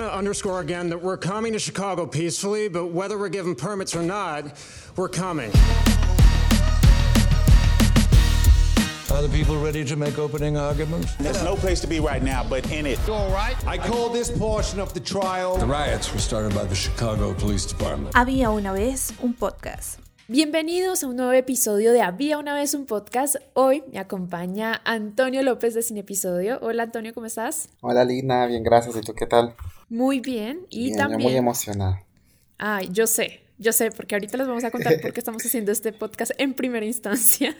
want to underscore again that we're coming to Chicago peacefully, but whether we're given permits or not, we're coming. Are the people ready to make opening arguments? There's no place to be right now but in it. You all right? I call this portion of the trial. The riots were started by the Chicago Police Department. Había una vez un podcast. Bienvenidos a un nuevo episodio de Había una vez un podcast. Hoy me acompaña Antonio López de Sin Episodio. Hola Antonio, ¿cómo estás? Hola Lina, bien, gracias. ¿Y tú qué tal? Muy bien. Y Bien, yo también. muy emocionada. Ay, yo sé, yo sé, porque ahorita les vamos a contar por qué estamos haciendo este podcast en primera instancia.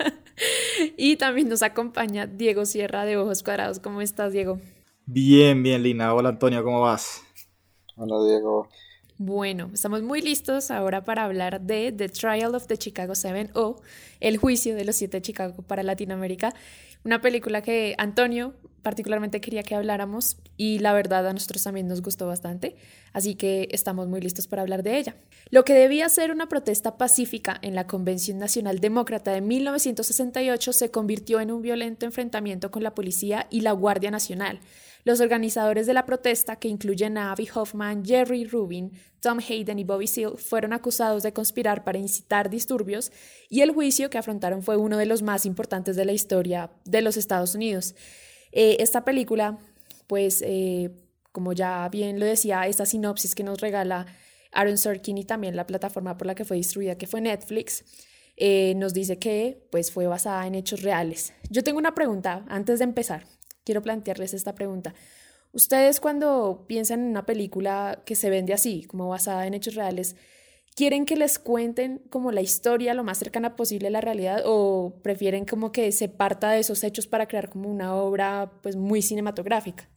y también nos acompaña Diego Sierra de Ojos Cuadrados. ¿Cómo estás, Diego? Bien, bien, Lina. Hola, Antonio, ¿cómo vas? Hola Diego. Bueno, estamos muy listos ahora para hablar de The Trial of the Chicago Seven o El juicio de los siete de Chicago para Latinoamérica, una película que Antonio particularmente quería que habláramos y la verdad a nosotros también nos gustó bastante, así que estamos muy listos para hablar de ella. Lo que debía ser una protesta pacífica en la Convención Nacional Demócrata de 1968 se convirtió en un violento enfrentamiento con la policía y la Guardia Nacional. Los organizadores de la protesta, que incluyen a Avi Hoffman, Jerry Rubin, Tom Hayden y Bobby Seale, fueron acusados de conspirar para incitar disturbios y el juicio que afrontaron fue uno de los más importantes de la historia de los Estados Unidos. Eh, esta película, pues, eh, como ya bien lo decía, esta sinopsis que nos regala Aaron Sorkin y también la plataforma por la que fue distribuida, que fue Netflix, eh, nos dice que pues, fue basada en hechos reales. Yo tengo una pregunta antes de empezar quiero plantearles esta pregunta. Ustedes cuando piensan en una película que se vende así, como basada en hechos reales, ¿quieren que les cuenten como la historia lo más cercana posible a la realidad o prefieren como que se parta de esos hechos para crear como una obra pues muy cinematográfica?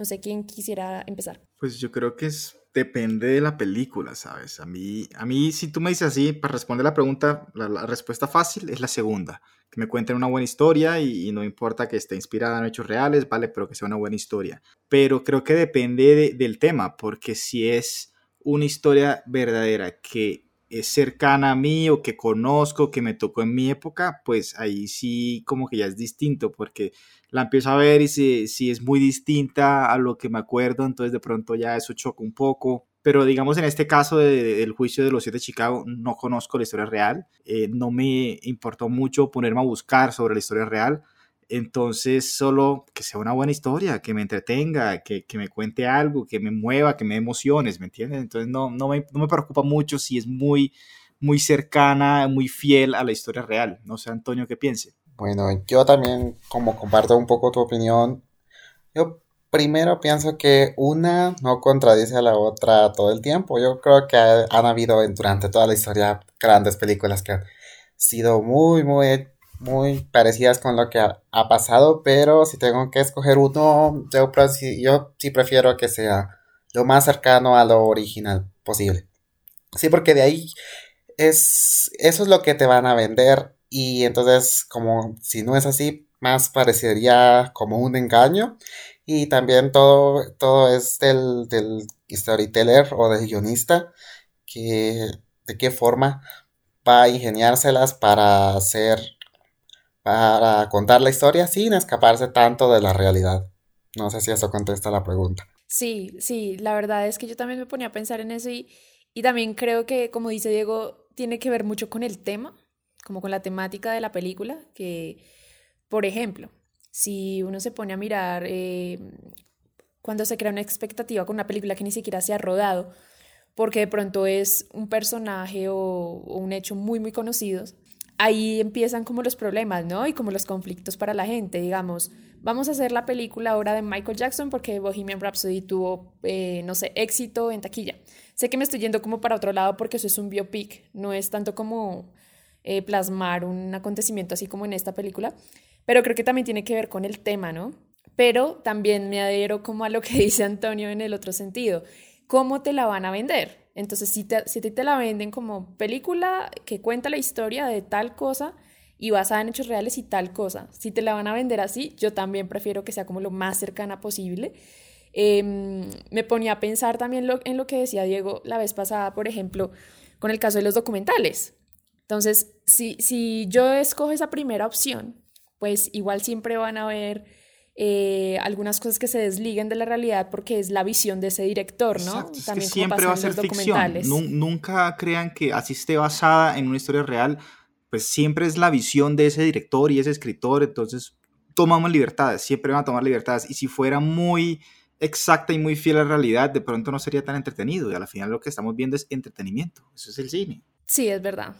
No sé quién quisiera empezar. Pues yo creo que es, depende de la película, ¿sabes? A mí, a mí, si tú me dices así, para responder la pregunta, la, la respuesta fácil es la segunda. Que me cuenten una buena historia y, y, no importa que esté inspirada en hechos reales, ¿vale? Pero que sea una buena historia. Pero creo que depende de, del tema, porque si es una historia verdadera que es cercana a mí o que conozco, que me tocó en mi época, pues ahí sí como que ya es distinto, porque la empiezo a ver y si, si es muy distinta a lo que me acuerdo, entonces de pronto ya eso choca un poco. Pero digamos en este caso de, de, del juicio de los siete de Chicago, no conozco la historia real, eh, no me importó mucho ponerme a buscar sobre la historia real, entonces solo que sea una buena historia, que me entretenga, que, que me cuente algo, que me mueva, que me emociones, ¿me entiendes? Entonces no, no, me, no me preocupa mucho si es muy, muy cercana, muy fiel a la historia real. No sé, Antonio, ¿qué piense? Bueno, yo también, como comparto un poco tu opinión, yo primero pienso que una no contradice a la otra todo el tiempo. Yo creo que han habido durante toda la historia grandes películas que han sido muy, muy, muy parecidas con lo que ha, pasado, pero si tengo que escoger uno, yo, yo sí prefiero que sea lo más cercano a lo original posible. Sí, porque de ahí es, eso es lo que te van a vender y entonces como si no es así, más parecería como un engaño y también todo, todo es del, del storyteller o del guionista que de qué forma va a ingeniárselas para hacer para contar la historia sin escaparse tanto de la realidad. No sé si eso contesta la pregunta. Sí, sí, la verdad es que yo también me ponía a pensar en eso y, y también creo que, como dice Diego, tiene que ver mucho con el tema, como con la temática de la película, que, por ejemplo, si uno se pone a mirar eh, cuando se crea una expectativa con una película que ni siquiera se ha rodado, porque de pronto es un personaje o, o un hecho muy, muy conocido, ahí empiezan como los problemas, ¿no? Y como los conflictos para la gente, digamos, vamos a hacer la película ahora de Michael Jackson porque Bohemian Rhapsody tuvo, eh, no sé, éxito en taquilla. Sé que me estoy yendo como para otro lado porque eso es un biopic, no es tanto como eh, plasmar un acontecimiento así como en esta película, pero creo que también tiene que ver con el tema, ¿no? Pero también me adhiero como a lo que dice Antonio en el otro sentido. ¿Cómo te la van a vender? Entonces, si, te, si te la venden como película que cuenta la historia de tal cosa y basada en hechos reales y tal cosa, si te la van a vender así, yo también prefiero que sea como lo más cercana posible. Eh, me ponía a pensar también en lo que decía Diego la vez pasada, por ejemplo, con el caso de los documentales. Entonces, si, si yo escojo esa primera opción, pues igual siempre van a haber eh, algunas cosas que se desliguen de la realidad porque es la visión de ese director, ¿no? Exacto, es que siempre va a ser ficción. Nunca crean que así esté basada en una historia real, pues siempre es la visión de ese director y ese escritor, entonces tomamos libertades, siempre van a tomar libertades. Y si fuera muy exacta y muy fiel a la realidad, de pronto no sería tan entretenido. Y al final lo que estamos viendo es entretenimiento. Eso es el cine. Sí, es verdad.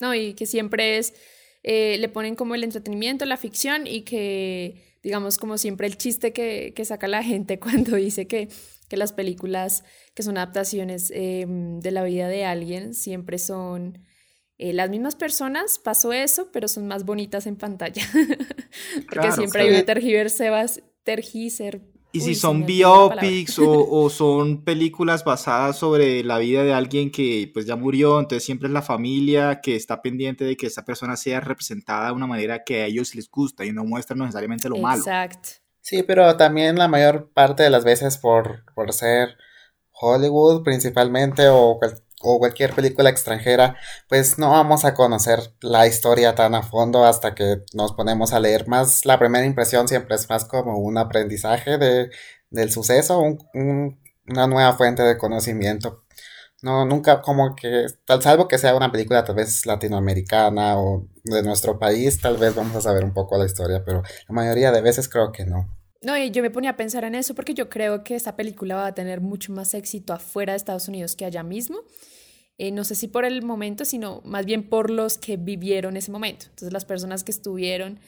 No, y que siempre es, eh, le ponen como el entretenimiento, la ficción y que digamos, como siempre el chiste que, saca la gente cuando dice que, las películas que son adaptaciones em, de la vida de alguien siempre son eh, las mismas personas, pasó eso, pero son más bonitas en pantalla. Porque siempre hay una tergiverse, tergiser, y si son biopics o, son películas basadas sobre la vida de alguien que pues ya murió, entonces siempre es la familia que está pendiente de que esa persona sea representada de una manera que a ellos les gusta y no muestra necesariamente lo malo. Exacto. Sí, pero también la mayor parte de las veces por, por ser Hollywood principalmente o o cualquier película extranjera, pues no vamos a conocer la historia tan a fondo hasta que nos ponemos a leer más. La primera impresión siempre es más como un aprendizaje de, del suceso, una nueva fuente de conocimiento. No, nunca como que, tal salvo que sea una película tal vez latinoamericana o de nuestro país, tal vez vamos a saber un poco la historia, pero la mayoría de veces creo que no. No, y yo me ponía a pensar en eso porque yo creo que esta película va a tener mucho más éxito afuera de Estados Unidos que allá mismo. Eh, no sé si por el momento, sino más bien por los que vivieron ese momento. Entonces, las personas que estuvieron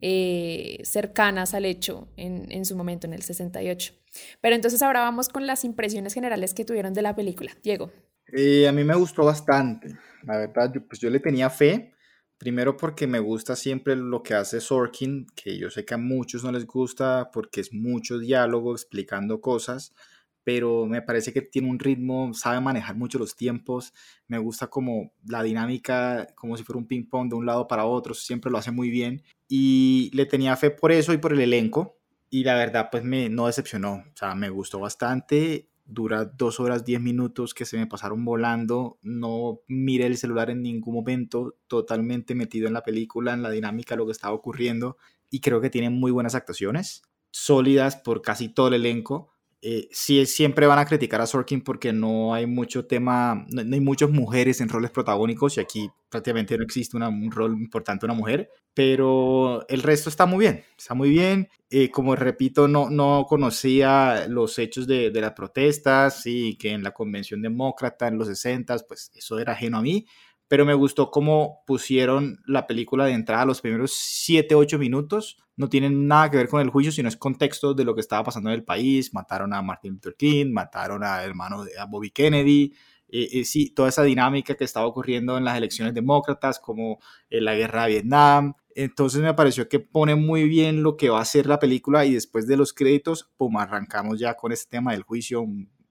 eh, cercanas al hecho en, en, su momento, en el 68. Pero entonces ahora vamos con las impresiones generales que tuvieron de la película. Diego. Eh, a mí me gustó bastante. La verdad, pues yo le tenía fe. Primero porque me gusta siempre lo que hace Sorkin, que yo sé que a muchos no les gusta porque es mucho diálogo explicando cosas, pero me parece que tiene un ritmo, sabe manejar mucho los tiempos, me gusta como la dinámica, como si fuera un ping pong de un lado para otro, siempre lo hace muy bien y le tenía fe por eso y por el elenco y la verdad pues me no decepcionó, o sea, me gustó bastante dura dos horas diez minutos que se me pasaron volando, no miré el celular en ningún momento, totalmente metido en la película, en la dinámica, lo que estaba ocurriendo, y creo que tiene muy buenas actuaciones, sólidas por casi todo el elenco. Eh, sí, siempre van a criticar a Sorkin porque no hay mucho tema, no, hay muchas mujeres en roles protagónicos y aquí prácticamente no existe un rol importante una mujer, pero el resto está muy bien, está muy bien. Eh, como repito, no, no conocía los hechos de, de las protestas y que en la convención demócrata en los 60, pues eso era ajeno a mí, pero me gustó cómo pusieron la película de entrada los primeros 7, 8 minutos. No tienen nada que ver con el juicio, sino es contexto de lo que estaba pasando en el país. Mataron a Martin Luther King, mataron a hermano de Bobby Kennedy. Eh, eh, sí, toda esa dinámica que estaba ocurriendo en las elecciones demócratas, como en eh, la guerra de Vietnam. Entonces me pareció que pone muy bien lo que va a ser la película y después de los créditos, pum, arrancamos ya con este tema del juicio.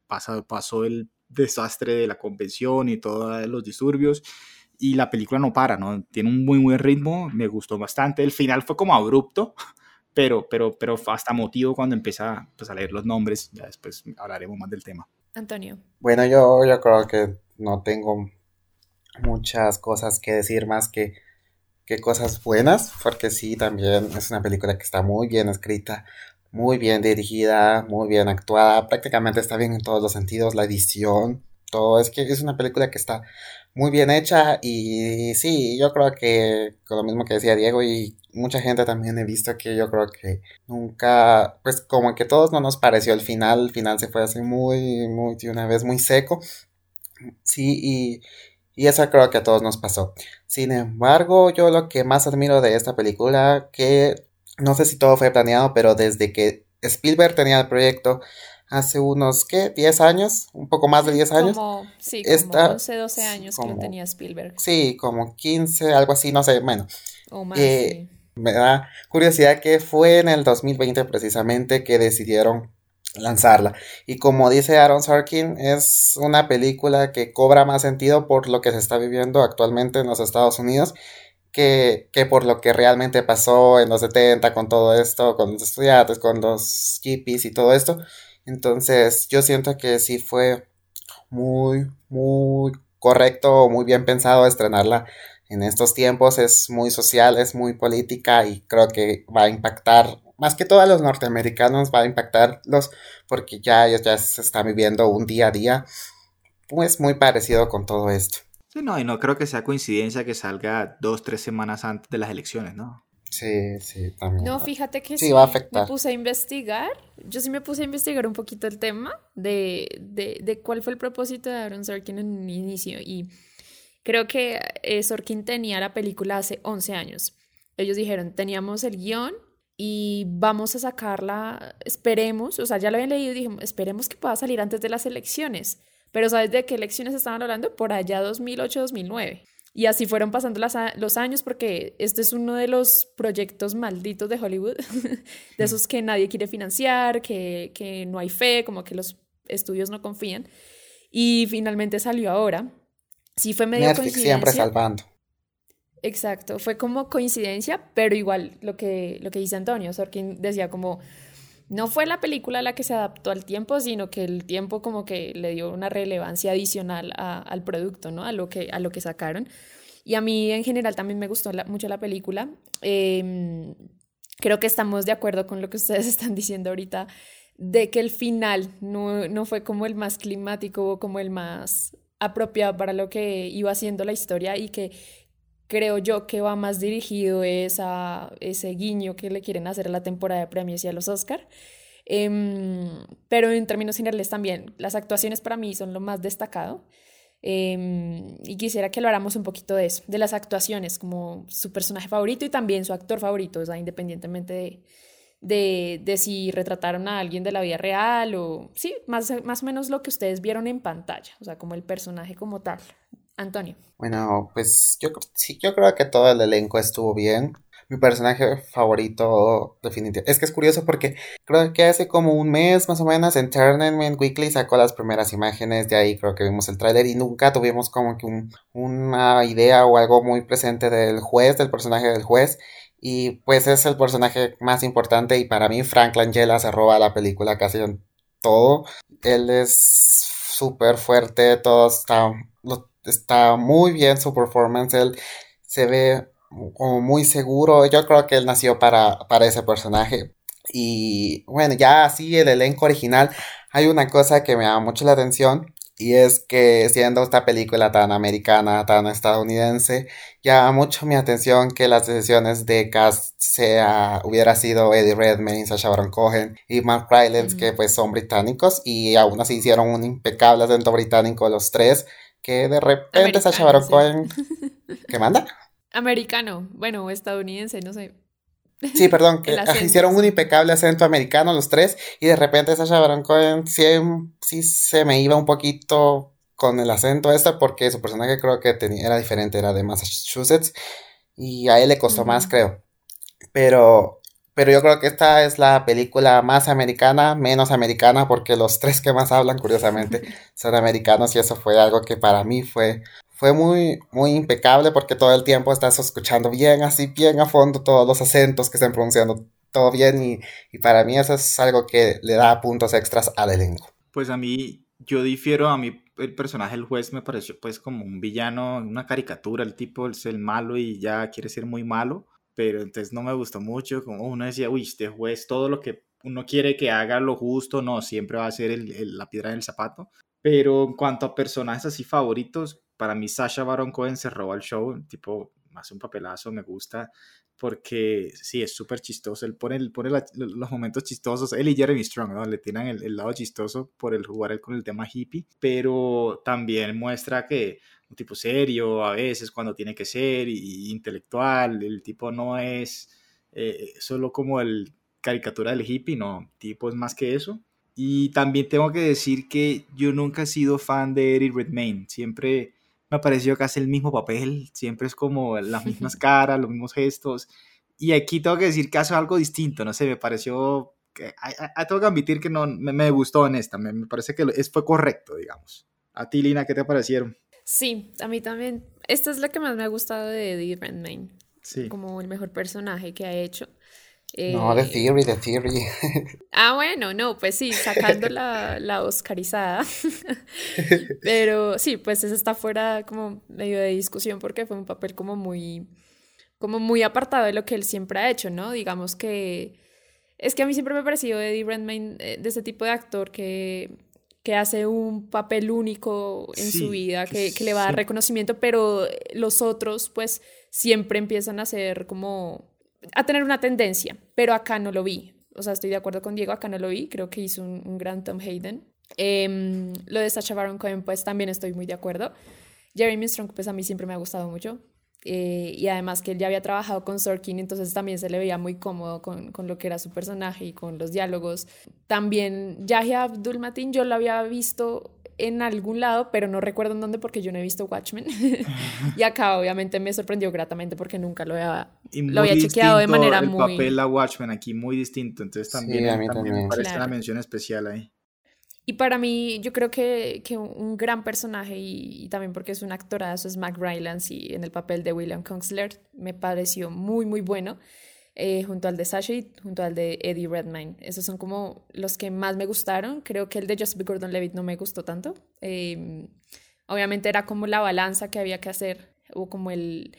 Pasó, pasó el desastre de la convención y todos los disturbios. Y la película no para, ¿no? Tiene un muy buen ritmo, me gustó bastante. El final fue como abrupto, pero, pero, pero hasta motivo cuando empieza pues, a leer los nombres. Ya después hablaremos más del tema. Antonio. Bueno, yo, yo creo que no tengo muchas cosas que decir más que, que cosas buenas, porque sí, también es una película que está muy bien escrita, muy bien dirigida, muy bien actuada, prácticamente está bien en todos los sentidos, la edición, todo, es que es una película que está muy bien hecha y sí, yo creo que con lo mismo que decía Diego y mucha gente también he visto que yo creo que nunca, pues como que todos no nos pareció el final, el final se fue así muy, muy, de una vez muy seco, sí, y, y eso creo que a todos nos pasó. Sin embargo, yo lo que más admiro de esta película, que no sé si todo fue planeado, pero desde que Spielberg tenía el proyecto hace unos, ¿qué? ¿10 años? Un poco más de 10 años. Como, sí, como 11, 12 años que lo tenía Spielberg. Sí, como 15, algo así, no sé, bueno. O más, eh, Me da curiosidad que fue en el 2020 precisamente que decidieron lanzarla. Y como dice Aaron Sorkin, es una película que cobra más sentido por lo que se está viviendo actualmente en los Estados Unidos que, por lo que realmente pasó en los 70 con todo esto, con los estudiantes, con los hippies y todo esto. Entonces yo siento que sí fue muy, muy correcto, muy bien pensado estrenarla en estos tiempos. Es muy social, es muy política y creo que va a impactar, más que todo a los norteamericanos va a impactarlos porque ya ellos ya se están viviendo un día a día pues muy parecido con todo esto. Sí, no, y no creo que sea coincidencia que salga dos, tres semanas antes de las elecciones, ¿no? Sí, sí, también. No, fíjate que sí, va a afectar. me puse a investigar, yo sí me puse a investigar un poquito el tema de, de, de cuál fue el propósito de Aaron Sorkin en un inicio y creo que eh, Sorkin tenía la película hace 11 años. Ellos dijeron, teníamos el guion y vamos a sacarla, esperemos, o sea, ya lo habían leído y dijimos, esperemos que pueda salir antes de las elecciones. Pero ¿sabes de qué elecciones estaban hablando? Por allá 2008-2009. Y así fueron pasando los años porque este es uno de los proyectos malditos de Hollywood, de esos que nadie quiere financiar, que, que no hay fe, como que los estudios no confían. Y finalmente salió ahora. Sí fue medio Netflix siempre salvando. Exacto, fue como coincidencia, pero igual lo que, lo que dice Antonio, Sorkin decía como, no fue la película la que se adaptó al tiempo, sino que el tiempo como que le dio una relevancia adicional al producto, ¿no? A lo, que, a lo que sacaron. Y a mí en general también me gustó mucho la película. Em, creo que estamos de acuerdo con lo que ustedes están diciendo ahorita, de que el final no, no fue como el más climático, como el más apropiado para lo que iba haciendo la historia y que creo yo que va más dirigido es a ese guiño que le quieren hacer a la temporada de premios y a los Oscar. Em, pero en términos generales también, las actuaciones para mí son lo más destacado. Em, y quisiera que habláramos un poquito de eso, de las actuaciones, como su personaje favorito y también su actor favorito, o sea, independientemente de, de, de, si retrataron a alguien de la vida real o, sí, más, más o menos lo que ustedes vieron en pantalla, o sea, como el personaje como tal. Antonio. Bueno, pues yo, sí, yo creo que todo el elenco estuvo bien. Mi personaje favorito, definitivamente. Es que es curioso porque creo que hace como un mes más o menos Entertainment Weekly sacó las primeras imágenes. De ahí creo que vimos el tráiler y nunca tuvimos como que una idea o algo muy presente del juez, del personaje del juez. Y pues es el personaje más importante y para mí Frank Langella se roba la película casi en todo. Él es súper fuerte, todo está está muy bien su performance, él se ve como muy seguro, yo creo que él nació para, para ese personaje. Y bueno, ya así el elenco original, hay una cosa que me llama mucho la atención y es que siendo esta película tan americana, tan estadounidense, llama mucho mi atención que las decisiones de cast sea, hubiera sido Eddie Redmayne, Sacha Baron Cohen y Mark Rylance, que pues son británicos y aún así hicieron un impecable acento británico los tres que de repente Sacha Baron Cohen... ¿Qué manda? Americano, bueno, estadounidense, no sé. Sí, perdón, que hicieron un impecable acento americano los tres y de repente Sacha Baron Cohen sí, sí se me iba un poquito con el acento este porque su personaje creo que tenía, era diferente, era de Massachusetts y a él le costó más creo. Pero pero yo creo que esta es la película más americana, menos americana, porque los tres que más hablan, curiosamente, son americanos y eso fue algo que para mí fue, fue muy, muy impecable porque todo el tiempo estás escuchando bien, así bien a fondo todos los acentos que están pronunciando todo bien y, y para mí eso es algo que le da puntos extras al elenco. Pues a mí, yo difiero, a mí el personaje, el juez, me pareció pues como un villano, una caricatura, el tipo es el malo y ya quiere ser muy malo pero entonces no me gustó mucho, como uno decía, uy, este juez, todo lo que uno quiere que haga lo justo, no, siempre va a ser el, la piedra en el zapato. Pero en cuanto a personajes así favoritos, para mí Sasha Baron Cohen se robó el show, tipo, hace un papelazo, me gusta, porque sí, es súper chistoso, él pone, pone los momentos chistosos, él y Jeremy Strong, ¿no? Le tiran el, el, lado chistoso por el jugar con el tema hippie, pero también muestra que tipo serio a veces cuando tiene que ser, y, intelectual, el tipo no es eh, solo como el caricatura del hippie, no, tipo es más que eso. Y también tengo que decir que yo nunca he sido fan de Eddie Redmayne, siempre me ha parecido que hace el mismo papel, siempre es como las mismas caras, los mismos gestos. Y aquí tengo que decir que hace algo distinto, no sé, me pareció que tengo que admitir que no me, me gustó en esta, me, me, parece que es, fue correcto, digamos. A ti, Lina, ¿qué te parecieron? Sí, a mí también. Esta es la que más me ha gustado de Eddie Redmayne. Sí. Como el mejor personaje que ha hecho. no, The Theory, The Theory. ah, bueno, no, pues sí, sacando la, la Oscarizada. Pero sí, pues eso está fuera como medio de discusión porque fue un papel como muy, como muy apartado de lo que él siempre ha hecho, ¿no? Digamos que Es que a mí siempre me ha parecido Eddie Redmayne eh, de ese tipo de actor que, que hace un papel único en Sí, su vida, que que, que le va a dar reconocimiento, pero los otros pues siempre empiezan a ser como a tener una tendencia, pero acá no lo vi. O sea, estoy de acuerdo con Diego, acá no lo vi, creo que hizo un, un gran Tom Hayden. Em, lo de Sacha Baron Cohen, pues también estoy muy de acuerdo. Jeremy Strong, pues a mí siempre me ha gustado mucho. Eh, y además que él ya había trabajado con Sorkin, entonces también se le veía muy cómodo con, con lo que era su personaje y con los diálogos. También Yahya Abdul Mateen, yo lo había visto en algún lado, pero no recuerdo en dónde porque yo no he visto Watchmen. y acá obviamente me sorprendió gratamente porque nunca lo había, lo había muy chequeado de distinto manera el muy... papel a Watchmen aquí muy distinto, entonces Sí, también, a mí también también. me parece Claro. una mención especial ahí. Y para mí, yo creo que, que un- gran personaje, y, y también porque es un actorazo, es Mac Rylance, y en el papel de William Congsler me pareció muy, muy bueno, eh, junto al de Sasha y junto al de Eddie Redmayne. Esos son como los que más me gustaron. Creo que el de Joseph Gordon-Levitt no me gustó tanto. Eh, obviamente era como la balanza que había que hacer, o como el,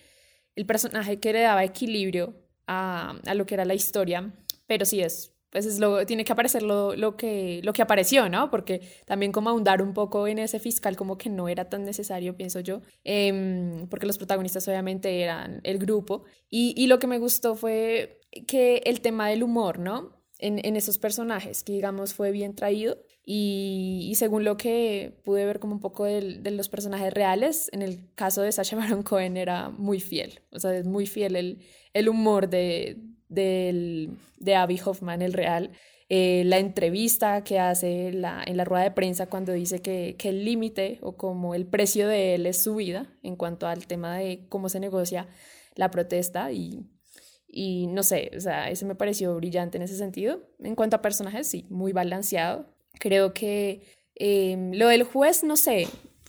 el personaje que le daba equilibrio a, a lo que era la historia, pero sí es, pues es lo, tiene que aparecer lo, lo, que, lo que apareció, ¿no? Porque también como ahondar un poco en ese fiscal como que no era tan necesario, pienso yo, Em, porque los protagonistas obviamente eran el grupo, y, y lo que me gustó fue que el tema del humor, ¿no? En, en esos personajes, que digamos fue bien traído, y, según lo que pude ver como un poco del- de los personajes reales, en el caso de Sacha Baron Cohen era muy fiel, o sea, es muy fiel el, el humor de, del, de Abby Hoffman, el real. Eh, la entrevista que hace la, en la rueda de prensa cuando dice que, que el límite o como el precio de él es su vida en cuanto al tema de cómo se negocia la protesta y, y no sé, o sea, eso me pareció brillante en ese sentido. En cuanto a personajes, sí, muy balanceado. Creo que eh, lo del juez, no sé,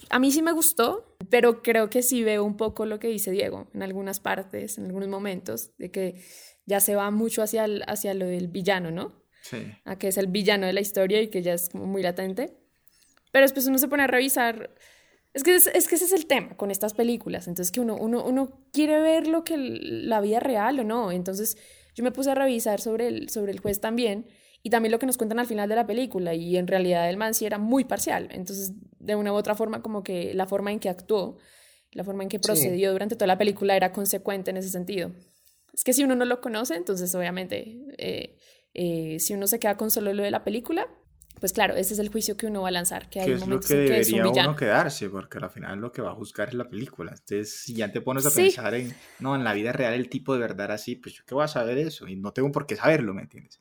a mí sí me gustó, pero creo que sí veo un poco lo que dice Diego en algunas partes, en algunos momentos, de que ya se va mucho hacia, el- hacia lo del villano, ¿no? Sí. A que es el villano de la historia y que ya es como muy latente. Pero después uno se pone a revisar. Es que, es, es que ese es el tema con estas películas. Entonces, que uno, uno, uno quiere ver lo que la vida real o no. Entonces, yo me puse a revisar sobre el, sobre el juez también y también lo que nos cuentan al final de la película. Y en realidad el man sí era muy parcial. Entonces, de una u otra forma, como que la forma en que actuó, la forma en que procedió durante toda la película era consecuente en ese sentido. Es que si uno no lo conoce, entonces obviamente, eh, eh, si uno se queda con solo lo de la película, pues claro, ese es el juicio que uno va a lanzar, que hay Que es lo que en que es un debería villano. uno quedarse, porque al final lo que va a juzgar es la película. Entonces, si ya te pones a Sí. pensar en, no, en la vida real el tipo de verdad así, pues yo qué voy a saber eso, y no tengo por qué saberlo, ¿me entiendes?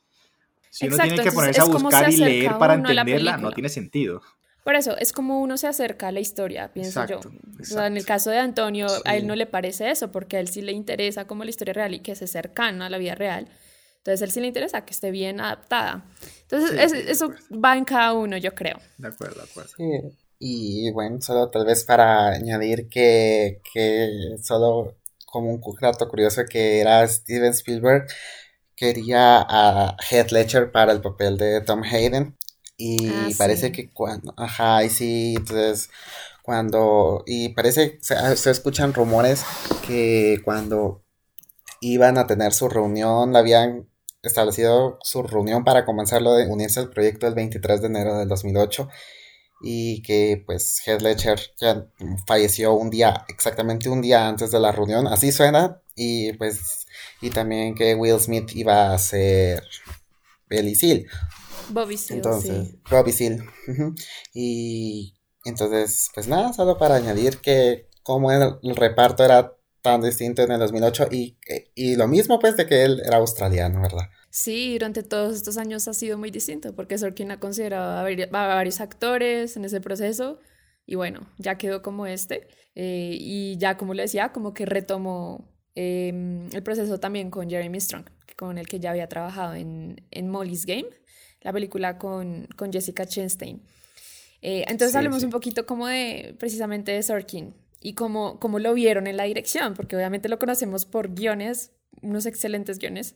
Si uno Exacto, tiene que ponerse a buscar y leer para entenderla, no tiene sentido. Por eso, es como uno se acerca a la historia, pienso Exacto, yo. O sea, en el caso de Antonio, a él no le parece eso, porque a él sí le interesa como la historia real y que se cercana a la vida real. Entonces, a él sí le interesa que esté bien adaptada. Entonces, Sí, es- sí, de eso va en cada uno, yo creo. De acuerdo, de acuerdo. Sí, y bueno, solo tal vez para añadir que, que solo como un dato curioso que era Steven Spielberg quería a Heath Ledger para el papel de Tom Hayden y Ah, parece sí. que cuando, ajá, y sí, entonces cuando, y parece, se, se escuchan rumores que cuando iban a tener su reunión, habían establecido su reunión para comenzar lo de unirse al proyecto el 23 de enero del 2008 y que pues Heath Ledger ya falleció un día, exactamente un día antes de la reunión, así suena, y pues, y también que Will Smith iba a ser Seal, Bobby Seale, entonces, sí. Robbie Seal, y entonces, pues nada, solo para añadir que como el, el reparto era tan distinto en el 2008 y, y lo mismo pues de que él era australiano, ¿verdad? Sí, durante todos estos años ha sido muy distinto, porque Sorkin ha considerado a, vari- a varios actores en ese proceso, y bueno, ya quedó como este, eh, y ya como le decía, como que retomó eh, el proceso también con Jeremy Strong, con el que ya había trabajado en, en Molly's Game, la película con, con Jessica Chastain. Eh, entonces Sí, hablemos sí. un poquito como de, precisamente de Sorkin, y cómo, cómo lo vieron en la dirección, porque obviamente lo conocemos por guiones, unos excelentes guiones,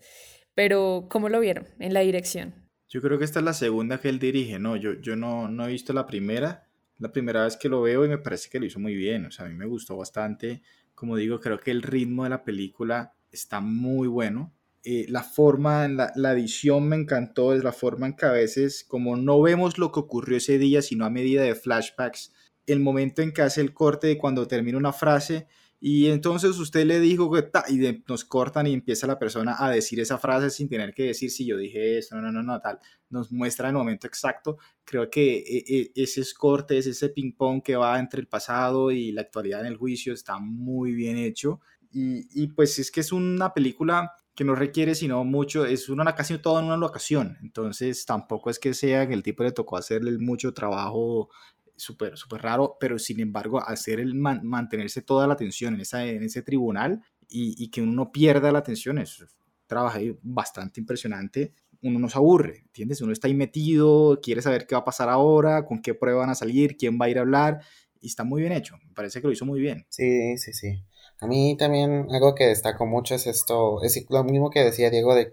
pero ¿cómo lo vieron en la dirección? Yo creo que esta es la segunda que él dirige, ¿no? Yo, yo no, no he visto la primera, la primera vez que lo veo y me parece que lo hizo muy bien, o sea, a mí me gustó bastante, como digo, creo que el ritmo de la película está muy bueno, eh, la forma, la, la edición me encantó, es la forma en que a veces, como no vemos lo que ocurrió ese día, sino a medida de flashbacks, el momento en que hace el corte de cuando termina una frase, y entonces usted le dijo que ta, y de- nos cortan y empieza la persona a decir esa frase sin tener que decir si yo dije esto, no, no, no, no, tal. Nos muestra el momento exacto. Creo que e- e- ese cortes, ese ping pong que va entre el pasado y la actualidad en el juicio está muy bien hecho. Y, pues es que es una película que no requiere sino mucho, es una casi toda en una locación. Entonces tampoco es que sea que el tipo le tocó hacerle mucho trabajo súper súper raro, pero sin embargo hacer el man- mantenerse toda la atención en, esa, en ese tribunal y, y que uno no pierda la atención es trabajo bastante impresionante. Uno no se aburre, ¿entiendes? Uno está ahí metido, quiere saber qué va a pasar ahora, con qué prueba van a salir, quién va a ir a hablar, y está muy bien hecho. Me parece que lo hizo muy bien. Sí, sí, sí. A mí también algo que destaco mucho es esto, es lo mismo que decía Diego de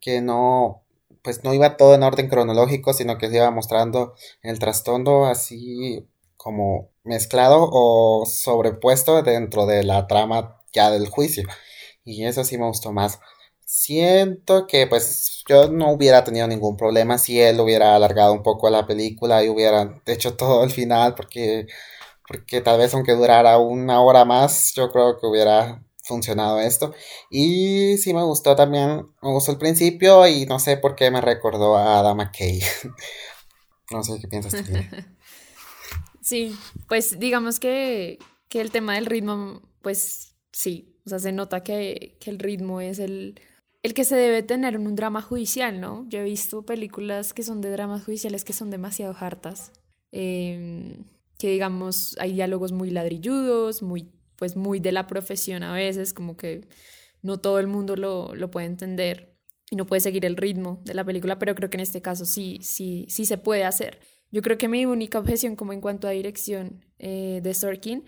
que no, pues no iba todo en orden cronológico, sino que se iba mostrando el trastorno así como mezclado o sobrepuesto dentro de la trama ya del juicio. Y eso sí me gustó más. Siento que pues yo no hubiera tenido ningún problema si él hubiera alargado un poco la película y hubiera hecho todo el final porque porque tal vez aunque durara una hora más, yo creo que hubiera funcionado esto. Y sí me gustó también, me gustó el principio y no sé por qué me recordó a Adam McKay. No sé qué piensas tú. Sí, pues digamos que, que el tema del ritmo, pues sí, o sea, se nota que, que el ritmo es el, el que se debe tener en un drama judicial, ¿no? Yo he visto películas que son de dramas judiciales que son demasiado hartas, em, que digamos hay diálogos muy ladrilludos, muy, pues muy de la profesión a veces, como que no todo el mundo lo, lo puede entender y no puede seguir el ritmo de la película, pero creo que en este caso sí, sí, sí se puede hacer. Yo creo que mi única objeción como en cuanto a dirección eh, de Sorkin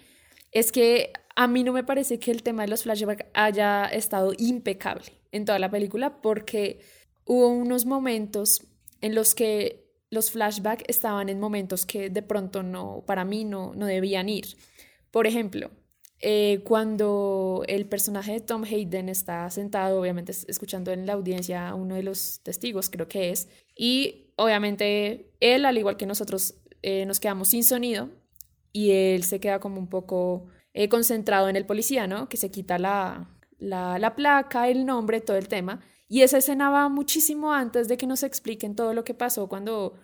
es que a mí no me parece que el tema de los flashbacks haya estado impecable en toda la película porque hubo unos momentos en los que los flashbacks estaban en momentos que de pronto no, para mí no, no debían ir. Por ejemplo, eh, cuando el personaje de Tom Hayden está sentado, obviamente es- escuchando en la audiencia a uno de los testigos, creo que es, y obviamente él, al igual que nosotros, eh, nos quedamos sin sonido y él se queda como un poco eh, concentrado en el policía, ¿no? Que se quita la, la, la placa, el nombre, todo el tema. Y esa escena va muchísimo antes de que nos expliquen todo lo que pasó cuando,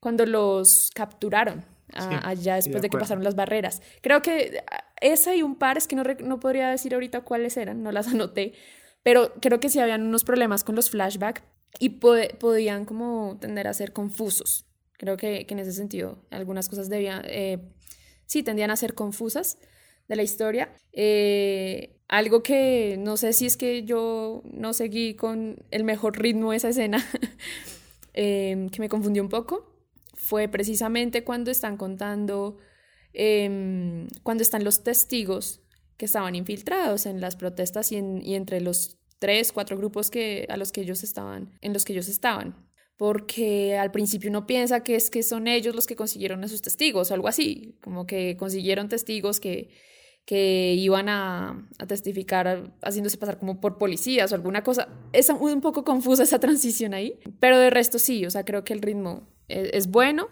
cuando los capturaron a- Sí, allá después de de que pasaron las barreras. Creo que ah, esa y un par, es que no, no podría decir ahorita cuáles eran, no las anoté, pero creo que sí habían unos problemas con los flashbacks y pode- podían como tender a ser confusos. Creo que, que en ese sentido algunas cosas debían, eh, sí, tendían a ser confusas de la historia. Eh, algo que no sé si es que yo no seguí con el mejor ritmo de esa escena, eh, que me confundió un poco, fue precisamente cuando están contando, eh, cuando están los testigos que estaban infiltrados en las protestas y, en- y entre los tres, cuatro grupos que, a los que ellos estaban, en los que ellos estaban. Porque al principio uno piensa que es que son ellos los que consiguieron esos testigos o algo así, como que consiguieron testigos que, que iban a, a testificar haciéndose pasar como por policías o alguna cosa. Es un poco confusa esa transición ahí, pero de resto sí, o sea, creo que el ritmo es, es bueno.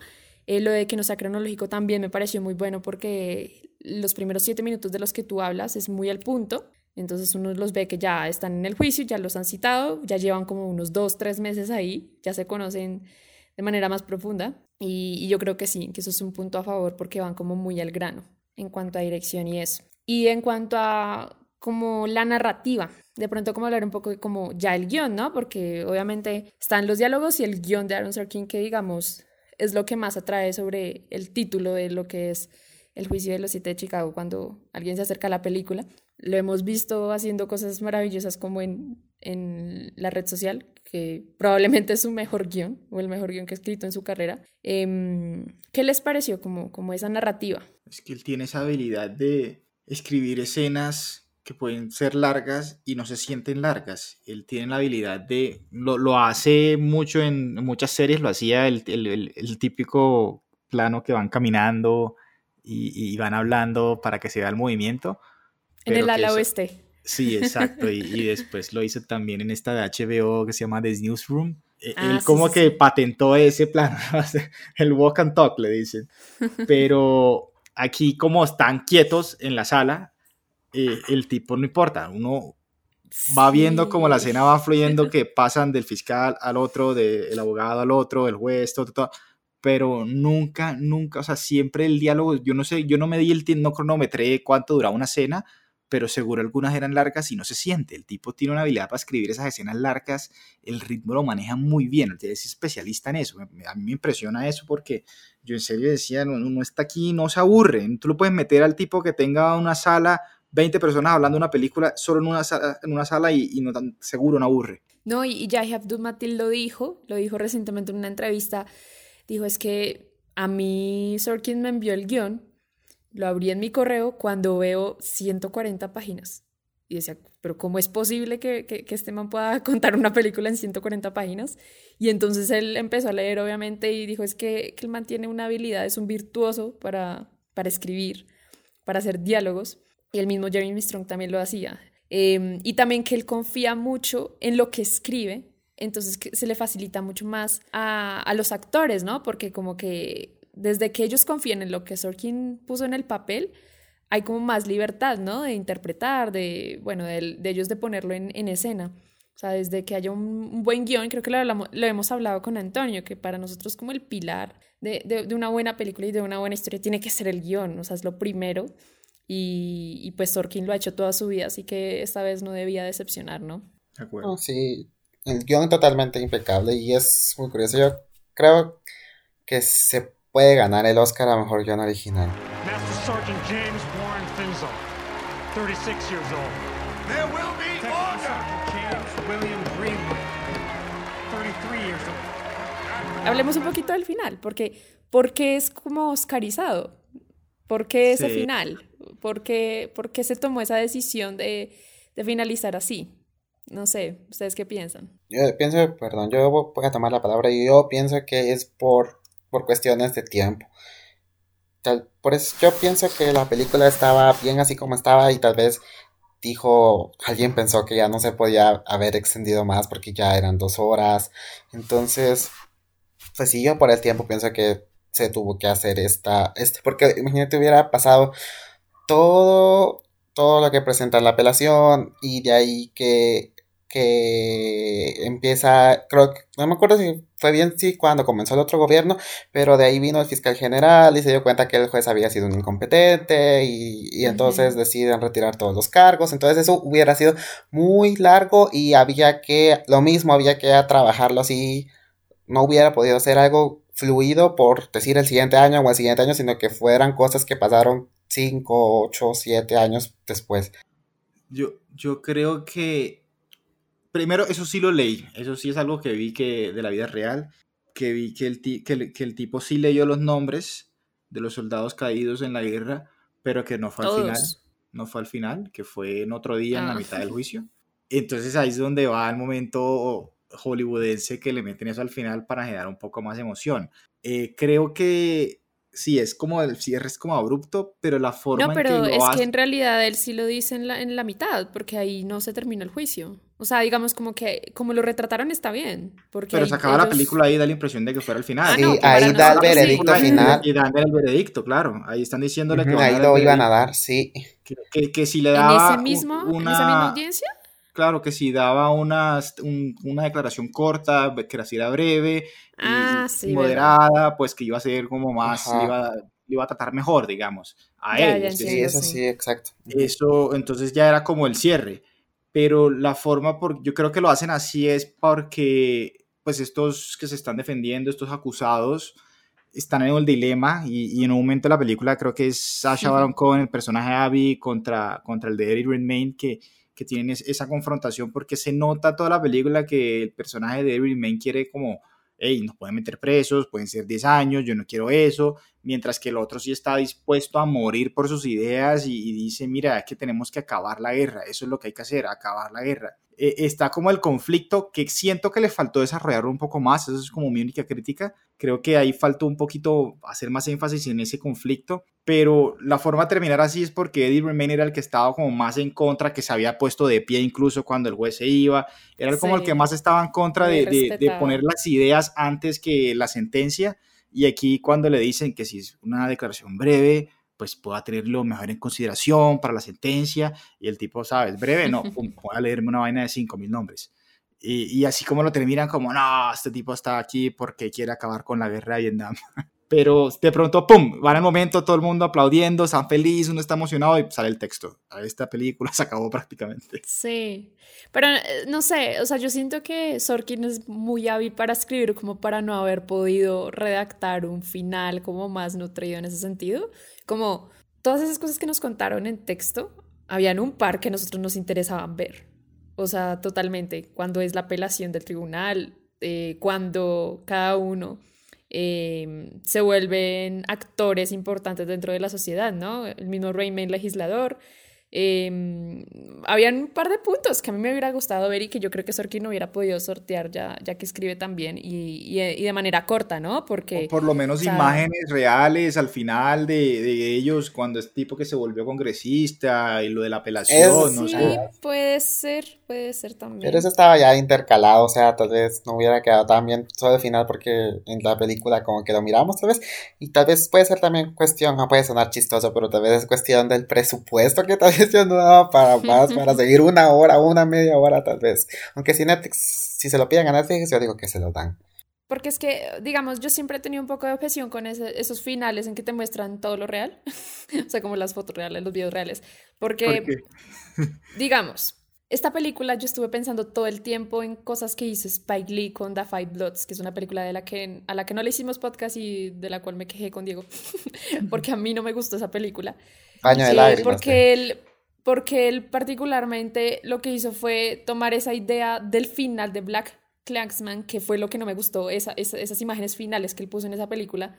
Eh, lo de que no sea cronológico también me pareció muy bueno porque los primeros siete minutos de los que tú hablas es muy al punto. Entonces uno los ve que ya están en el juicio, ya los han citado, ya llevan como unos dos, tres meses ahí, ya se conocen de manera más profunda. Y, y yo creo que sí, que eso es un punto a favor porque van como muy al grano en cuanto a dirección y eso. Y en cuanto a como la narrativa, de pronto como hablar un poco de como ya el guion, ¿no? Porque obviamente están los diálogos y el guion de Aaron Sorkin que digamos es lo que más atrae sobre el título de lo que es el juicio de los siete de Chicago cuando alguien se acerca a la película. Lo hemos visto haciendo cosas maravillosas como en, en la red social, que probablemente es su mejor guion o el mejor guion que ha escrito en su carrera. Em, ¿Qué les pareció como, como esa narrativa? Es que él tiene esa habilidad de escribir escenas que pueden ser largas y no se sienten largas. Él tiene la habilidad de, lo, lo hace mucho en, en muchas series, lo hacía el, el- el- el típico plano que van caminando y, y van hablando para que se vea el movimiento. En el ala oeste. Sí, exacto. Y, y después lo hizo también en esta de HBO que se llama The Newsroom. E- Ah, Él sí, como sí, que sí. patentó ese plan, el walk and talk, le dicen. Pero aquí como están quietos en la sala, eh, el tipo no importa, uno va viendo como la escena va fluyendo, que pasan del fiscal al otro, del abogado al otro, el juez, todo, todo, pero nunca, nunca, o sea, siempre el diálogo, yo no sé, yo no me di el tiempo, no cronometré cuánto duraba una escena, pero seguro algunas eran largas y no se siente. El tipo tiene una habilidad para escribir esas escenas largas, el ritmo lo maneja muy bien, él es especialista en eso. A mí me impresiona eso porque yo en serio decía, no, no está aquí, no se aburre. Tú lo puedes meter al tipo que tenga una sala, 20 personas hablando de una película solo en una sala, en una sala y, no tan seguro no aburre. No, y, y Yahya Abdul Matil lo dijo, lo dijo recientemente en una entrevista, dijo es que a mí Sorkin me envió el guion, lo abrí en mi correo cuando veo 140 páginas. Y decía, pero ¿cómo es posible que, que, este man pueda contar una película en 140 páginas? Y entonces él empezó a leer, obviamente, y dijo, es que, que el man tiene una habilidad, es un virtuoso para, para escribir, para hacer diálogos. Y el mismo Jeremy Strong también lo hacía. Eh, y también que él confía mucho en lo que escribe, entonces se le facilita mucho más a, a los actores, ¿no? Porque como que desde que ellos confían en lo que Sorkin puso en el papel, hay como más libertad, ¿no? De interpretar, de, bueno, de, de ellos de ponerlo en, en, escena. O sea, desde que haya un, un buen guion, creo que lo, hablamos, lo, hemos hablado con Antonio, que para nosotros como el pilar de, de, de, una buena película y de una buena historia tiene que ser el guion, o sea, es lo primero. Y, y, pues Sorkin lo ha hecho toda su vida, así que esta vez no debía decepcionar, ¿no? De acuerdo. Oh, sí, el guion totalmente impecable y es muy curioso. Yo creo que se puede ganar el Oscar a mejor guion original. Master Sergeant James Warren Finzel, 36 years old. There will be order. Sergeant James William Greenwood, 33 years old. Hablemos un poquito del final, porque ¿por qué es como oscarizado? ¿Por qué ese Sí. final? ¿Por qué, por qué se tomó esa decisión de, de finalizar así? No sé, ¿ustedes qué piensan? Yo pienso, perdón, yo voy a tomar la palabra y yo pienso que es por, por cuestiones de tiempo. Por eso yo pienso que la película estaba bien así como estaba y tal vez dijo, alguien pensó que ya no se podía haber extendido más porque ya eran dos horas. Entonces, pues sí, yo por el tiempo pienso que se tuvo que hacer esta, este, porque imagínate hubiera pasado todo, todo lo que presenta la apelación y de ahí que, que empieza, creo que, no me acuerdo si fue bien sí cuando comenzó el otro gobierno, pero de ahí vino el fiscal general y se dio cuenta que el juez había sido un incompetente y, y entonces uh -huh. deciden retirar todos los cargos, entonces eso hubiera sido muy largo y había que, lo mismo, había que trabajarlo así, no hubiera podido ser algo fluido por decir el siguiente año o el siguiente año, sino que fueran cosas que pasaron 5, 8, 7 años después. Yo, yo creo que, primero, eso sí lo leí, eso sí es algo que vi que de la vida real, que vi que el, que el, que el tipo sí leyó los nombres de los soldados caídos en la guerra, pero que no fue Todos. al final, no fue al final, que fue en otro día, ah. en la mitad del juicio. Entonces ahí es donde va el momento hollywoodense que le meten eso al final para generar un poco más emoción. Eh, creo que sí, es como el cierre es como abrupto, pero la forma no, pero en que lo es hace... que en realidad él sí lo dice en la, en la mitad, porque ahí no se termina el juicio. O sea, digamos como que como lo retrataron está bien. Porque pero se acaba ellos... la película ahí da la impresión de que fuera el final. Ah, Sí, no, que ahí da el sí. veredicto final. Y dan el veredicto, claro. Ahí están diciéndole que Ujú, van a Ahí lo iban a dar, sí. Que, que, que si le ¿En daba ese mismo, un- en esa misma una, audiencia? claro, que si daba una, un- una declaración corta, que era así era breve, Ah, y sí, moderada, pues que iba a ser como más, iba, iba a tratar mejor, digamos, a Ya, él. ya Sí, decir, eso sí. sí, exacto. eso, entonces ya era como el cierre. Pero la forma, por, yo creo que lo hacen así es porque, pues estos que se están defendiendo, estos acusados, están en el dilema y, y en un momento de la película creo que es Sasha Ujú. Baron Cohen, el personaje de Abby, contra, contra el de Eddie Redmayne, que, que tienen es- esa confrontación porque se nota toda la película que el personaje de Eddie Redmayne quiere como, hey, nos pueden meter presos, pueden ser 10 años, yo no quiero eso, mientras que el otro sí está dispuesto a morir por sus ideas y, y dice, mira, es que tenemos que acabar la guerra, eso es lo que hay que hacer, acabar la guerra. Eh, está como el conflicto que siento que le faltó desarrollarlo un poco más, eso es como mi única crítica, creo que ahí faltó un poquito hacer más énfasis en ese conflicto, pero la forma de terminar así es porque Eddie Redmayne era el que estaba como más en contra, que se había puesto de pie incluso cuando el juez se iba, era como el que más estaba en contra de, de, de poner las ideas antes que la sentencia, y aquí cuando le dicen que si es una declaración breve, pues pueda tenerlo mejor en consideración para la sentencia. Y el tipo, ¿sabes? Breve, no, pum, voy a leerme una vaina de 5.000 nombres. Y, y, así como lo terminan como, no, este tipo está aquí porque quiere acabar con la guerra de Vietnam. Pero de pronto, ¡pum! Van el momento, todo el mundo aplaudiendo, están felices, uno está emocionado y sale el texto. Esta película se acabó prácticamente. Sí, pero no sé, o sea, yo siento que Sorkin es muy hábil para escribir como para no haber podido redactar un final como más nutrido en ese sentido. Como todas esas cosas que nos contaron en texto, habían un par que a nosotros nos interesaban ver. O sea, totalmente. Cuando es la apelación del tribunal, eh, cuando cada uno eh, se vuelven actores importantes dentro de la sociedad, ¿no? El mismo Rayman legislador. Eh, habían un par de puntos que a mí me hubiera gustado ver y que yo creo que Sorkin no hubiera podido sortear ya, ya que escribe tan bien y, y, y, de manera corta, ¿no? Porque... O por lo menos o sea, imágenes reales al final de, de, ellos cuando es tipo que se volvió congresista y lo de la apelación, es, no sí, sé. puede ser, puede ser también. Pero eso estaba ya intercalado, o sea, tal vez no hubiera quedado tan bien solo al final porque en la película como que lo miramos tal vez y tal vez puede ser también cuestión, no puede sonar chistoso, pero tal vez es cuestión del presupuesto que tal vez yo no daba para más, para seguir una hora, una media hora tal vez. Aunque si Netflix, si se lo piden a Netflix, yo digo que se lo dan. Porque es que, digamos, yo siempre he tenido un poco de obsesión con ese, esos finales en que te muestran todo lo real. o sea, como las fotos reales, los videos reales. Porque, ¿Por digamos, esta película yo estuve pensando todo el tiempo en cosas que hizo Spike Lee con The Five Bloods, que es una película de la que, a la que no le hicimos podcast y de la cual me quejé con Diego. porque a mí no me gustó esa película. Baño de lágrimas. Porque él porque él particularmente lo que hizo fue tomar esa idea del final de Black Klansman, que fue lo que no me gustó, esa, esa, esas imágenes finales que él puso en esa película,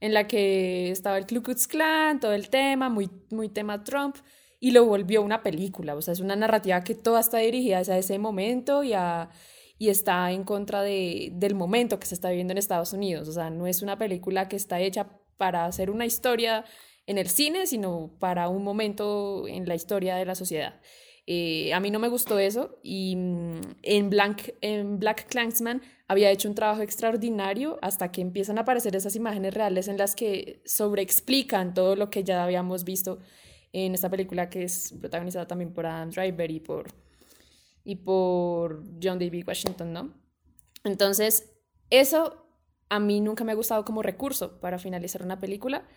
en la que estaba el Ku Klux Klan, todo el tema, muy, muy tema Trump, y lo volvió una película, o sea, es una narrativa que toda está dirigida hacia ese momento y, a, y está en contra de, del momento que se está viviendo en Estados Unidos, o sea, no es una película que está hecha para hacer una historia en el cine, sino para un momento en la historia de la sociedad. Eh, a mí no me gustó eso y en, Black, en Black Klansman había hecho un trabajo extraordinario hasta que empiezan a aparecer esas imágenes reales en las que sobreexplican todo lo que ya habíamos visto en esta película que es protagonizada también por Adam Driver y por, y por John David Washington, ¿no? Entonces, eso a mí nunca me ha gustado como recurso para finalizar una película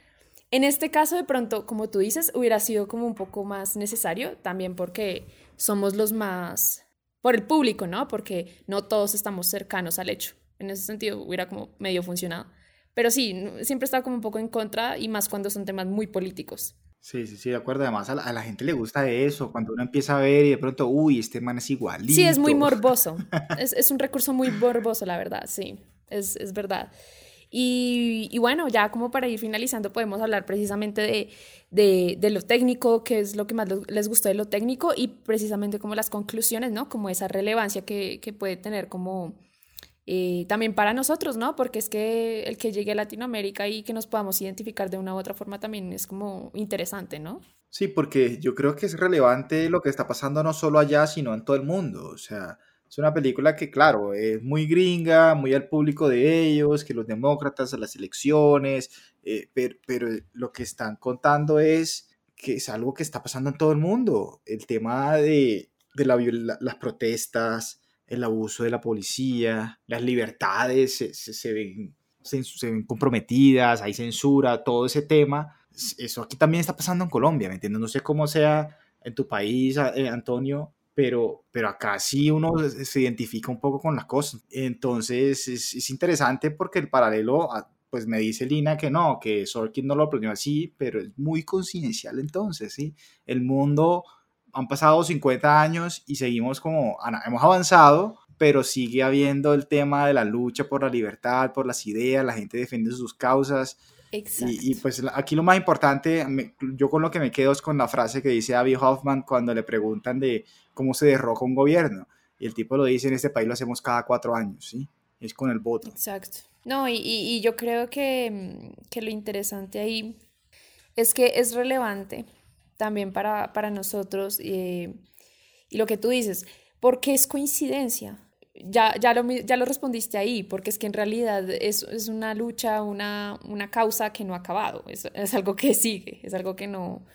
en este caso, de pronto, como tú dices, hubiera sido como un poco más necesario, también porque somos los más, por el público, ¿no? Porque no todos estamos cercanos al hecho. En ese sentido, hubiera como medio funcionado. Pero sí, siempre he estado como un poco en contra y más cuando son temas muy políticos. Sí, sí, sí, de acuerdo. Además, a la, a la, gente le gusta eso, cuando uno empieza a ver y de pronto, uy, este man es igualito. Sí, es muy morboso. es, es, un recurso muy morboso, la verdad, sí, es, es verdad. Y, bueno, ya como para ir finalizando, podemos hablar precisamente de, de, de lo técnico, que es lo que más les gustó de lo técnico y precisamente como las conclusiones, ¿no? Como esa relevancia que, que puede tener como eh, también para nosotros, ¿no? Porque es que el que llegue a Latinoamérica y que nos podamos identificar de una u otra forma también es como interesante, ¿no? Sí, porque yo creo que es relevante lo que está pasando no solo allá, sino en todo el mundo. O sea, es una película que, claro, es muy gringa, muy al público de ellos, que los demócratas a las elecciones, eh, pero, pero, lo que están contando es que es algo que está pasando en todo el mundo. El tema de, de la, la, las protestas, el abuso de la policía, las libertades se, se, se, ven, se, se ven comprometidas, hay censura, todo ese tema. Eso aquí también está pasando en Colombia, ¿me entiendes? No sé cómo sea en tu país, eh, Antonio, pero, pero acá sí uno se identifica un poco con las cosas. Entonces es, es interesante porque el paralelo, pues me dice Lina que no, que Sorkin no lo planeó así, pero es muy coincidencial entonces, ¿sí? El mundo, han pasado 50 años y seguimos como, hemos avanzado, pero sigue habiendo el tema de la lucha por la libertad, por las ideas, la gente defiende sus causas. Exacto. Y, y, pues aquí lo más importante, me, yo con lo que me quedo es con la frase que dice Abby Hoffman cuando le preguntan de cómo se derroca un gobierno. Y el tipo lo dice, en este país lo hacemos cada cuatro años, ¿sí? Es con el voto. Exacto. No, y, y, y yo creo que, que, lo interesante ahí es que es relevante también para, para nosotros eh, y lo que tú dices, porque es coincidencia. Ya, ya, lo, ya lo respondiste ahí, porque es que en realidad es, es una lucha, una, una causa que no ha acabado, es, es algo que sigue, es algo que, no,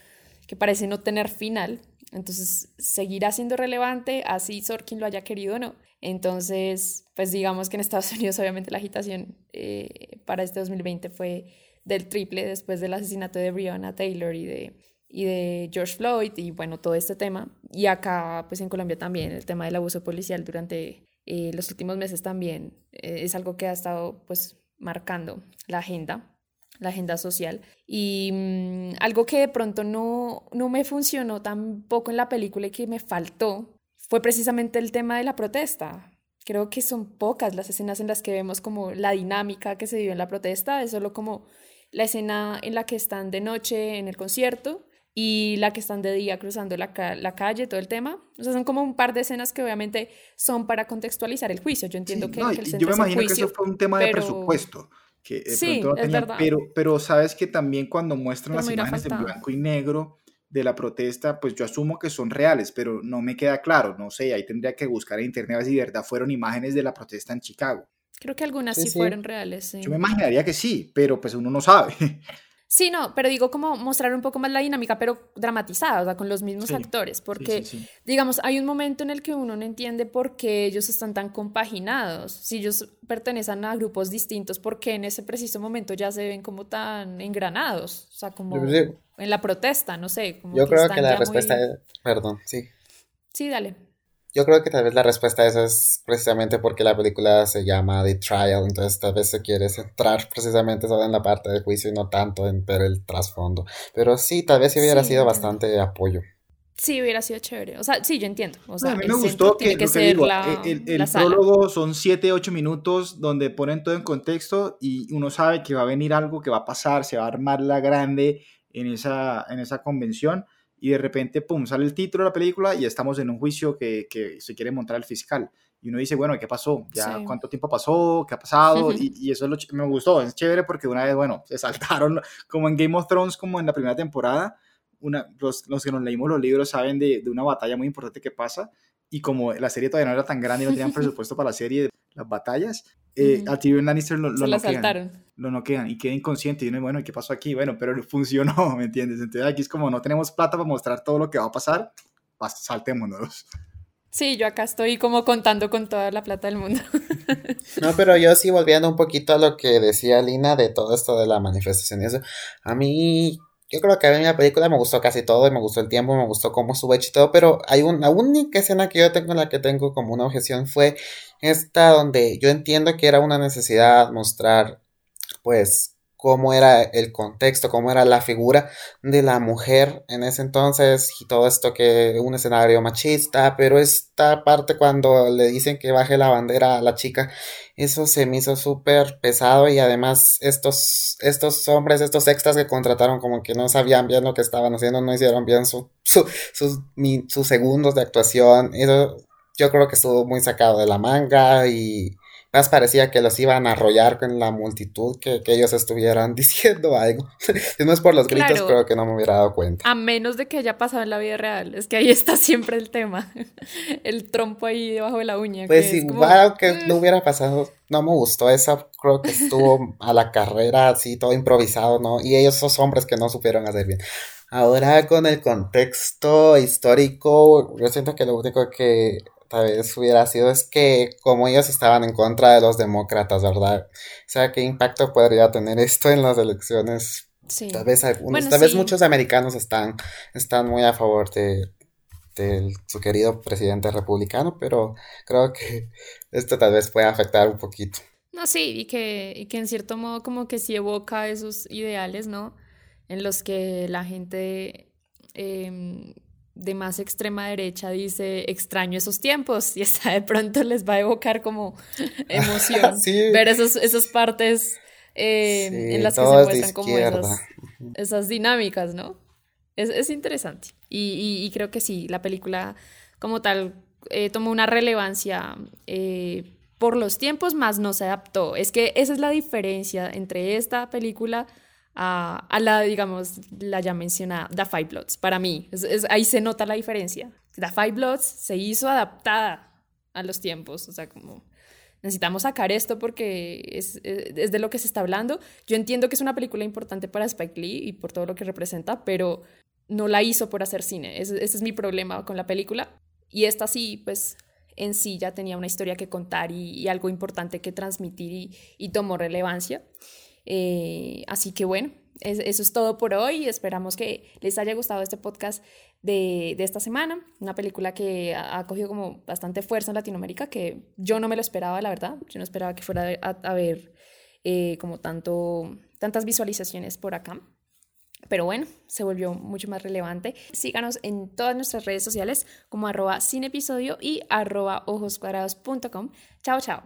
que parece no tener final. Entonces, seguirá siendo relevante, así Sorkin lo haya querido o no. Entonces, pues digamos que en Estados Unidos obviamente la agitación eh, para este 2020 fue del triple después del asesinato de Breonna Taylor y de, y de George Floyd y bueno, todo este tema. Y acá, pues en Colombia también, el tema del abuso policial durante eh, los últimos meses también eh, es algo que ha estado pues marcando la agenda la agenda social. Y mmm, algo que de pronto no, no me funcionó tampoco en la película y que me faltó fue precisamente el tema de la protesta. Creo que son pocas las escenas en las que vemos como la dinámica que se vive en la protesta, es solo como la escena en la que están de noche en el concierto y la que están de día cruzando la, ca la, calle, todo el tema. O sea, son como un par de escenas que obviamente son para contextualizar el juicio. Yo entiendo sí, que, no, que, el Yo me imagino juicio, que eso fue un tema pero... de presupuesto. Que de sí, pronto es verdad. pero, pero sabes que también cuando muestran Pero las imágenes en blanco y negro de la protesta, pues yo asumo que son reales, pero no me queda claro, no sé, ahí tendría que buscar en internet a ver si de verdad fueron imágenes de la protesta en Chicago. Creo que algunas sí, Sí, sí. fueron reales. Sí. Yo me imaginaría que sí, pero pues uno no sabe. Sí, no, pero digo como mostrar un poco más la dinámica, pero dramatizada, o sea, con los mismos Sí, actores, porque, sí, sí. digamos, hay un momento en el que uno no entiende por qué ellos están tan compaginados, si ellos pertenecen a grupos distintos, por qué en ese preciso momento ya se ven como tan engranados, o sea, como en la protesta, no sé. Como Yo creo que la muy- respuesta es... Perdón, sí. Sí, dale. Yo creo que tal vez la respuesta a eso es precisamente porque la película se llama The Trial, entonces tal vez se quiere centrar precisamente solo en la parte del juicio y no tanto en ver el trasfondo. Pero sí, tal vez sí hubiera Sí, sido bastante apoyo. Sí, hubiera sido chévere. O sea, sí, yo entiendo. O sea, a mí el me gustó que, que lo que ser digo, la, el, el la sala. prólogo son 7, 8 minutos donde ponen todo en contexto y uno sabe que va a venir algo que va a pasar, se va a armar la grande en esa, en esa convención y de repente, pum, sale el título de la película y estamos en un juicio que, que se quiere montar el fiscal. Y uno dice, bueno, ¿qué pasó? ¿Ya Sí. cuánto tiempo pasó? ¿Qué ha pasado? y, y eso es lo me gustó, es chévere porque una vez, bueno, se saltaron, como en Game of Thrones, como en la primera temporada, una, los, los que nos leímos los libros saben de, de una batalla muy importante que pasa y como la serie todavía no era tan grande y no tenían presupuesto para la serie, las batallas, eh, Ujú. a Tyrion Lannister lo, lo noquean, saltaron. lo noquean y queda inconsciente y uno, bueno, ¿qué pasó aquí? Bueno, pero funcionó, ¿me entiendes? Entonces aquí es como no tenemos plata para mostrar todo lo que va a pasar, pas- saltémonos. Sí, yo acá estoy como contando con toda la plata del mundo. No, pero yo sí volviendo un poquito a lo que decía Lina de todo esto de la manifestación y eso, a mí, yo creo que a mí la película me gustó casi todo, y me gustó el tiempo, me gustó cómo hecho y todo, pero hay una única escena que yo tengo en la que tengo como una objeción fue esta donde yo entiendo que era una necesidad mostrar, pues, cómo era el contexto, cómo era la figura de la mujer en ese entonces y todo esto que un escenario machista, pero esta parte cuando le dicen que baje la bandera a la chica, eso se me hizo súper pesado y además estos, estos hombres, estos extras que contrataron como que no sabían bien lo que estaban haciendo, no hicieron bien su, su- sus, sus segundos de actuación, eso yo creo que estuvo muy sacado de la manga y más parecía que los iban a arrollar con la multitud que, que ellos estuvieran diciendo algo. si no es por los gritos, Claro. creo que no me hubiera dado cuenta. A menos de que haya pasado en la vida real. Es que ahí está siempre el tema. El trompo ahí debajo de la uña. Pues que igual que no hubiera pasado, no me gustó eso, creo que estuvo a la carrera así, todo improvisado, ¿no? Y ellos, esos hombres que no supieron hacer bien. Ahora con el contexto histórico, yo siento que lo único que tal vez hubiera sido es que como ellos estaban en contra de los demócratas, ¿verdad? O sea, ¿qué impacto podría tener esto en las elecciones? Sí. Tal vez algunos, Bueno, tal vez muchos americanos están, están muy a favor de, de su querido presidente republicano, pero creo que esto tal vez pueda afectar un poquito. No, sí, y que, y que en cierto modo como que sí evoca esos ideales, ¿no? En los que la gente em, de más extrema derecha dice, extraño esos tiempos, y esa de pronto les va a evocar como emoción Sí. ver esos, esas partes eh, Sí, en las que se muestran como esas, esas dinámicas, ¿no? Es, es interesante. Y, y- y creo que sí, la película como tal eh, tomó una relevancia eh, por los tiempos, más no se adaptó. Es que esa es la diferencia entre esta película a, a la, digamos, la ya mencionada, The Five Bloods, para mí. Es- es- ahí se nota la diferencia. The Five Bloods se hizo adaptada a los tiempos, o sea, como necesitamos sacar esto porque es- es de lo que se está hablando. Yo entiendo que es una película importante para Spike Lee y por todo lo que representa, pero no la hizo por hacer cine. Ese, ese es mi problema con la película. Y esta sí, pues en sí ya tenía una historia que contar y, y algo importante que transmitir y, y tomó relevancia. Eh, así que bueno, es- eso es todo por hoy. Esperamos que les haya gustado este podcast de, de esta semana. Una película que ha, cogido como bastante fuerza en Latinoamérica, que yo no me lo esperaba, la verdad. Yo no esperaba que fuera a, ver eh, como tanto, tantas visualizaciones por acá. Pero bueno, se volvió mucho más relevante. Síganos en todas nuestras redes sociales como arroba y arroba ojoscuadrados.com. Chao, chao.